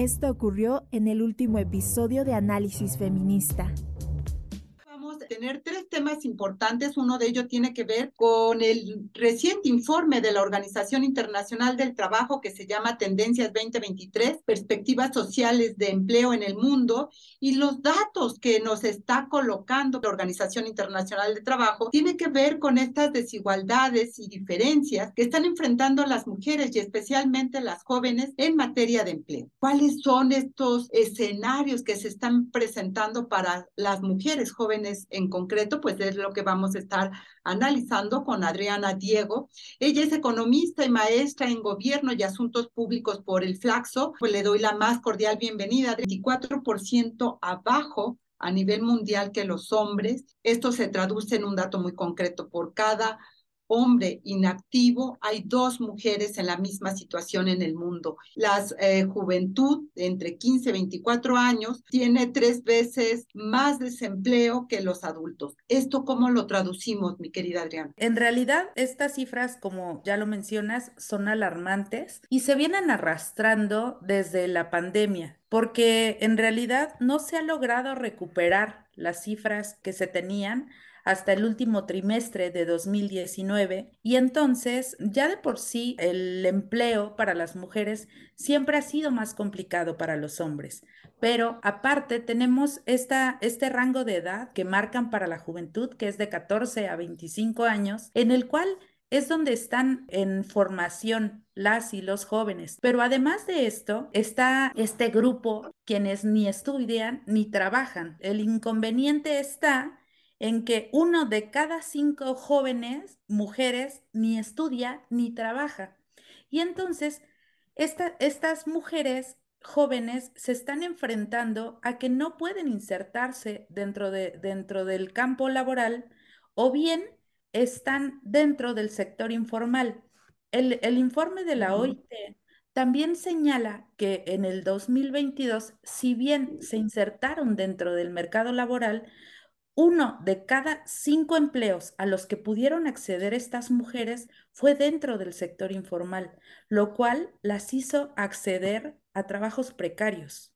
Esto ocurrió en el último episodio de Análisis Feminista tener tres temas importantes. Uno de ellos tiene que ver con el reciente informe de la Organización Internacional del Trabajo que se llama Tendencias 2023, Perspectivas Sociales de Empleo en el Mundo y los datos que nos está colocando la Organización Internacional del Trabajo tiene que ver con estas desigualdades y diferencias que están enfrentando las mujeres y especialmente las jóvenes en materia de empleo. ¿Cuáles son estos escenarios que se están presentando para las mujeres jóvenes en concreto, pues es lo que vamos a estar analizando con Adriana Diego. Ella es economista y maestra en gobierno y asuntos públicos por el Flaxo. Pues le doy la más cordial bienvenida, 24% abajo a nivel mundial que los hombres. Esto se traduce en un dato muy concreto. Por cada hombre inactivo, hay dos mujeres en la misma situación en el mundo. La eh, juventud entre 15 y 24 años tiene tres veces más desempleo que los adultos. ¿Esto cómo lo traducimos, mi querida Adriana? En realidad, estas cifras, como ya lo mencionas, son alarmantes y se vienen arrastrando desde la pandemia porque en realidad no se ha logrado recuperar las cifras que se tenían hasta el último trimestre de 2019 y entonces ya de por sí el empleo para las mujeres siempre ha sido más complicado para los hombres. Pero aparte tenemos esta, este rango de edad que marcan para la juventud, que es de 14 a 25 años, en el cual es donde están en formación las y los jóvenes. Pero además de esto, está este grupo quienes ni estudian ni trabajan. El inconveniente está en que uno de cada cinco jóvenes, mujeres, ni estudia ni trabaja. Y entonces, estas mujeres jóvenes se están enfrentando a que no pueden insertarse dentro, de, dentro del campo laboral o bien están dentro del sector informal. El, el informe de la OIT también señala que en el 2022, si bien se insertaron dentro del mercado laboral, uno de cada cinco empleos a los que pudieron acceder estas mujeres fue dentro del sector informal, lo cual las hizo acceder a trabajos precarios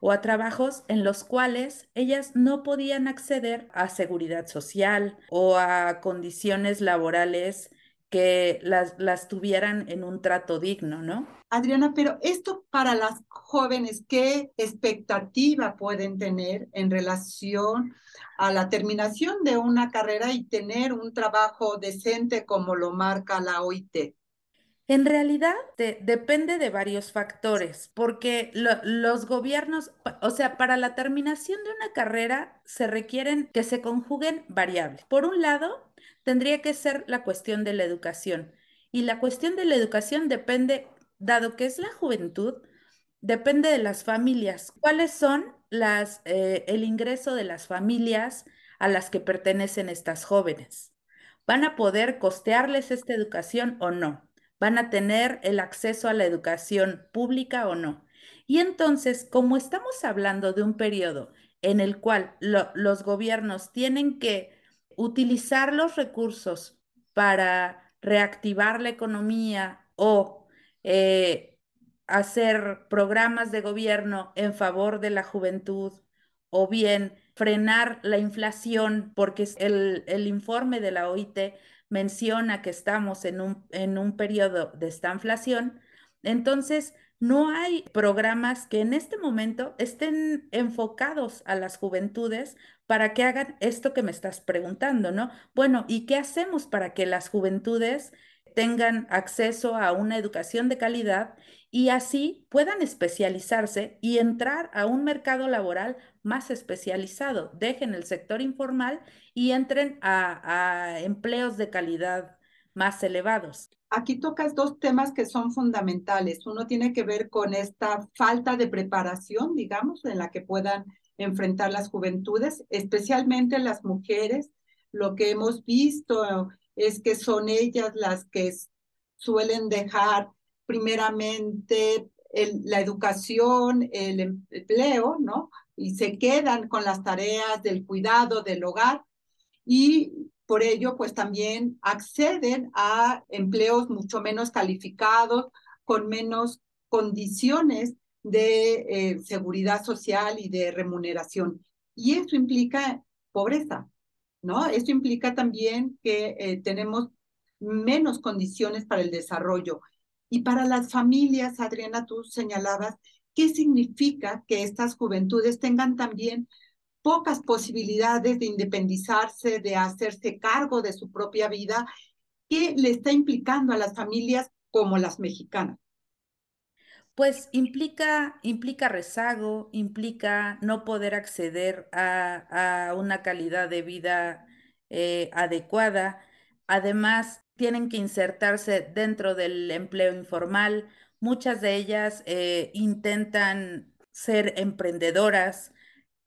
o a trabajos en los cuales ellas no podían acceder a seguridad social o a condiciones laborales que las, las tuvieran en un trato digno, ¿no? Adriana, pero esto para las jóvenes, ¿qué expectativa pueden tener en relación a la terminación de una carrera y tener un trabajo decente como lo marca la OIT? En realidad depende de varios factores, porque los gobiernos, o sea, para la terminación de una carrera se requieren que se conjuguen variables. Por un lado, tendría que ser la cuestión de la educación. Y la cuestión de la educación depende, dado que es la juventud, depende de las familias. ¿Cuáles son las, eh, el ingreso de las familias a las que pertenecen estas jóvenes? ¿Van a poder costearles esta educación o no? ¿Van a tener el acceso a la educación pública o no? Y entonces, como estamos hablando de un periodo en el cual los gobiernos tienen que utilizar los recursos para reactivar la economía o eh, hacer programas de gobierno en favor de la juventud o bien frenar la inflación, porque el, el informe de la OIT menciona que estamos en un, en un periodo de esta inflación, entonces no hay programas que en este momento estén enfocados a las juventudes para que hagan esto que me estás preguntando, ¿no? Bueno, ¿y qué hacemos para que las juventudes tengan acceso a una educación de calidad y así puedan especializarse y entrar a un mercado laboral más especializado, dejen el sector informal y entren a, empleos de calidad más elevados. Aquí tocas dos temas que son fundamentales. Uno tiene que ver con esta falta de preparación, digamos, en la que puedan enfrentar las juventudes, especialmente las mujeres. Lo que hemos visto es que son ellas las que suelen dejar primeramente la educación, el empleo, ¿no? Y se quedan con las tareas del cuidado del hogar y por ello, pues también acceden a empleos mucho menos calificados, con menos condiciones de eh, seguridad social y de remuneración. Y eso implica pobreza, ¿no? Esto implica también que eh, tenemos menos condiciones para el desarrollo. Y para las familias, Adriana, tú señalabas, ¿qué significa que estas juventudes tengan también pocas posibilidades de independizarse, de hacerse cargo de su propia vida? ¿Qué le está implicando a las familias como las mexicanas? Pues implica, implica rezago, implica no poder acceder a, una calidad de vida eh, adecuada. Además, tienen que insertarse dentro del empleo informal. Muchas de ellas eh, intentan ser emprendedoras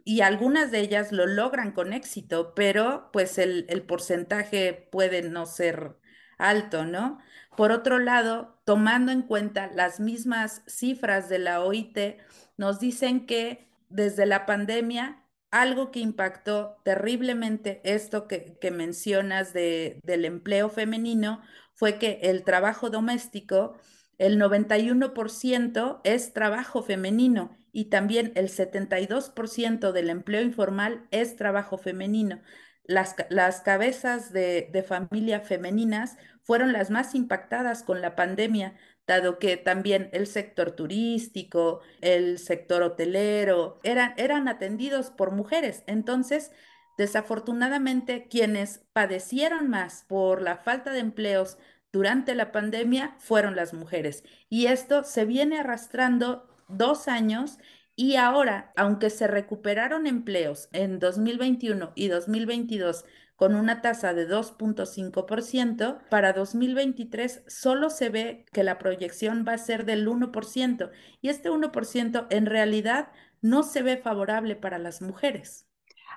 y algunas de ellas lo logran con éxito, pero pues el, porcentaje puede no ser alto, ¿no? Por otro lado, tomando en cuenta las mismas cifras de la OIT, nos dicen que desde la pandemia, algo que impactó terriblemente esto que, mencionas de, del empleo femenino fue que el trabajo doméstico, el 91% es trabajo femenino y también el 72% del empleo informal es trabajo femenino las, cabezas de, de familia femeninas fueron las más impactadas con la pandemia, dado que también el sector turístico, el sector hotelero, eran, eran atendidos por mujeres. Entonces, desafortunadamente, quienes padecieron más por la falta de empleos durante la pandemia fueron las mujeres. Y esto se viene arrastrando dos años y ahora, aunque se recuperaron empleos en 2021 y 2022 con una tasa de 2.5%, para 2023 solo se ve que la proyección va a ser del 1% y este 1% en realidad no se ve favorable para las mujeres.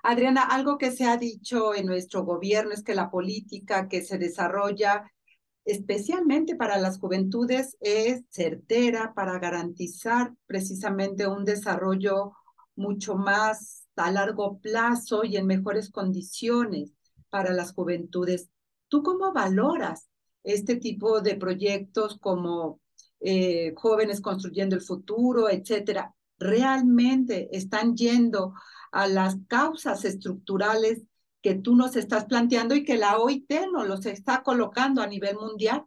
Adriana, algo que se ha dicho en nuestro gobierno es que la política que se desarrolla especialmente para las juventudes, es certera para garantizar precisamente un desarrollo mucho más a largo plazo y en mejores condiciones para las juventudes. ¿Tú cómo valoras este tipo de proyectos como eh, jóvenes construyendo el futuro, etcétera? ¿Realmente están yendo a las causas estructurales que tú nos estás planteando y que la OIT nos los está colocando a nivel mundial?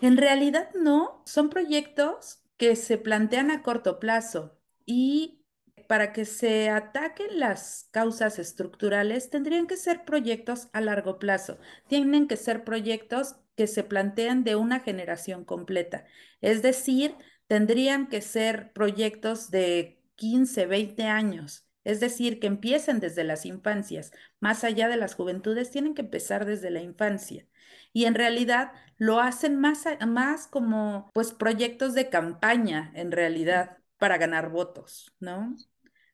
En realidad no, son proyectos que se plantean a corto plazo y para que se ataquen las causas estructurales tendrían que ser proyectos a largo plazo, tienen que ser proyectos que se plantean de una generación completa, es decir, tendrían que ser proyectos de 15, 20 años es decir, que empiecen desde las infancias, más allá de las juventudes, tienen que empezar desde la infancia. Y en realidad lo hacen más, más como pues proyectos de campaña, en realidad, para ganar votos, ¿no?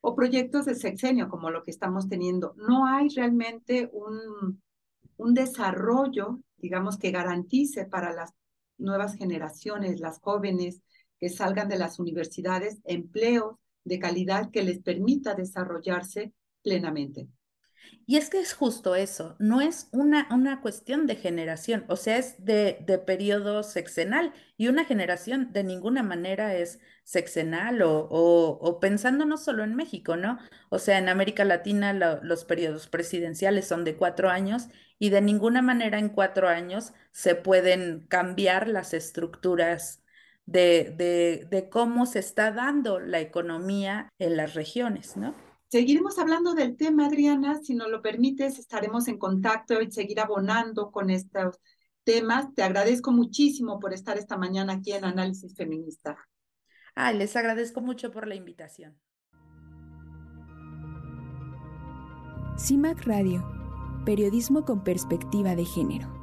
O proyectos de sexenio, como lo que estamos teniendo. No hay realmente un, un desarrollo, digamos, que garantice para las nuevas generaciones, las jóvenes que salgan de las universidades, empleos de calidad que les permita desarrollarse plenamente. Y es que es justo eso, no es una, una cuestión de generación, o sea, es de, de, periodo sexenal y una generación de ninguna manera es sexenal o, o, pensando no solo en México, ¿no? O sea, en América Latina los periodos presidenciales son de cuatro años y de ninguna manera en cuatro años se pueden cambiar las estructuras de, de, cómo se está dando la economía en las regiones, ¿no? Seguiremos hablando del tema, Adriana, si nos lo permites, estaremos en contacto y seguir abonando con estos temas. Te agradezco muchísimo por estar esta mañana aquí en Análisis Feminista. Ah, les agradezco mucho por la invitación. CIMAC Radio, periodismo con perspectiva de género.